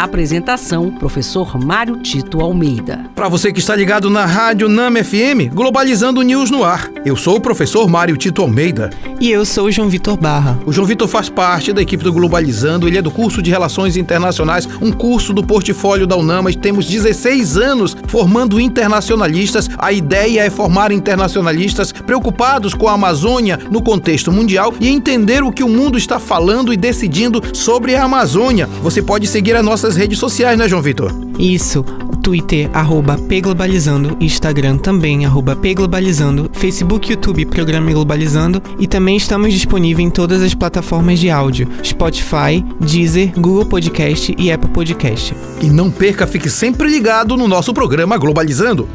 Apresentação: Professor Mário Tito Almeida. Para você que está ligado na Rádio NAM FM, Globalizando News no ar. Eu sou o professor Mário Tito Almeida. E eu sou o João Vitor Barra. O João Vitor faz parte da equipe do Globalizando, ele é do curso de Relações Internacionais, um curso do portfólio da UNAMA. Temos 16 anos formando internacionalistas. A ideia é formar internacionalistas preocupados com a Amazônia no contexto mundial e entender o que o mundo está falando e decidindo sobre a Amazônia. Você pode seguir a nossa nossas redes sociais, né, João Vitor? Isso. Twitter, arroba pglobalizando, Instagram também, arroba pglobalizando, Facebook YouTube, Programa Globalizando e também estamos disponíveis em todas as plataformas de áudio, Spotify, Deezer, Google Podcast e Apple Podcast. E não perca, fique sempre ligado no nosso programa Globalizando.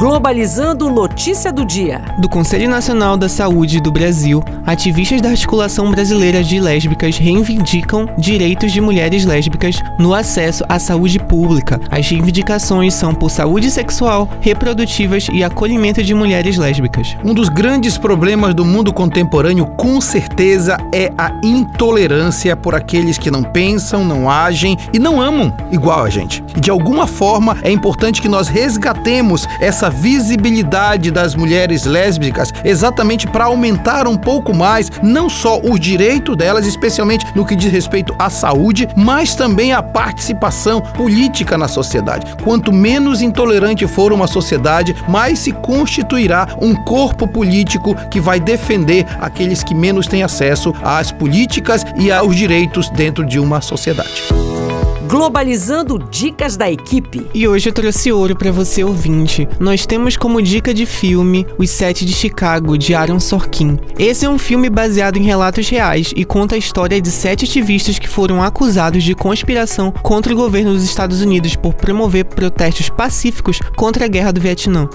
Globalizando Notícia do Dia. Do Conselho Nacional da Saúde do Brasil, ativistas da Articulação Brasileira de Lésbicas reivindicam direitos de mulheres lésbicas no acesso à saúde pública. As reivindicações são por saúde sexual, reprodutivas e acolhimento de mulheres lésbicas. Um dos grandes problemas do mundo contemporâneo, com certeza, é a intolerância por aqueles que não pensam, não agem e não amam igual a gente. E de alguma forma é importante que nós resgatemos essa visibilidade das mulheres lésbicas, exatamente para aumentar um pouco mais não só o direito delas, especialmente no que diz respeito à saúde, mas também a participação política na sociedade. Quanto menos intolerante for uma sociedade, mais se constituirá um corpo político que vai defender aqueles que menos têm acesso às políticas e aos direitos dentro de uma sociedade. Globalizando Dicas da Equipe. E hoje eu trouxe ouro para você ouvinte. Nós temos como dica de filme Os Sete de Chicago, de Aaron Sorkin. Esse é um filme baseado em relatos reais e conta a história de sete ativistas que foram acusados de conspiração contra o governo dos Estados Unidos por promover protestos pacíficos contra a guerra do Vietnã.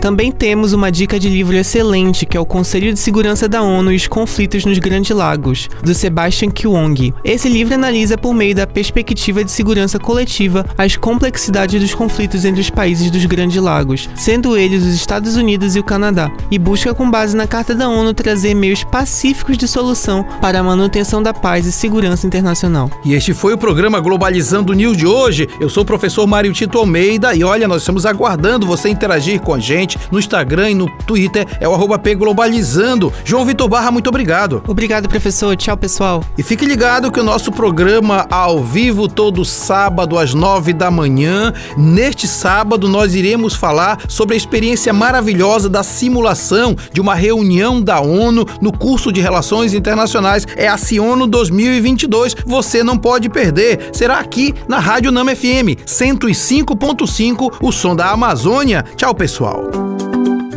Também temos uma dica de livro excelente, que é o Conselho de Segurança da ONU e os Conflitos nos Grandes Lagos, do Sebastian Kiwong. Esse livro analisa por meio da perspectiva de segurança coletiva as complexidades dos conflitos entre os países dos Grandes Lagos, sendo eles os Estados Unidos e o Canadá, e busca com base na Carta da ONU trazer meios pacíficos de solução para a manutenção da paz e segurança internacional. E este foi o programa Globalizando News de hoje. Eu sou o professor Mário Tito Almeida e olha, nós estamos aguardando você interagir com a gente gente no Instagram e no Twitter, é o arroba Globalizando. João Vitor Barra, muito obrigado. Obrigado, professor. Tchau, pessoal. E fique ligado que o nosso programa ao vivo todo sábado às nove da manhã. Neste sábado nós iremos falar sobre a experiência maravilhosa da simulação de uma reunião da ONU no curso de Relações Internacionais. É a Ciono 2022. Você não pode perder. Será aqui na Rádio Nama FM 105.5, o som da Amazônia. Tchau, pessoal.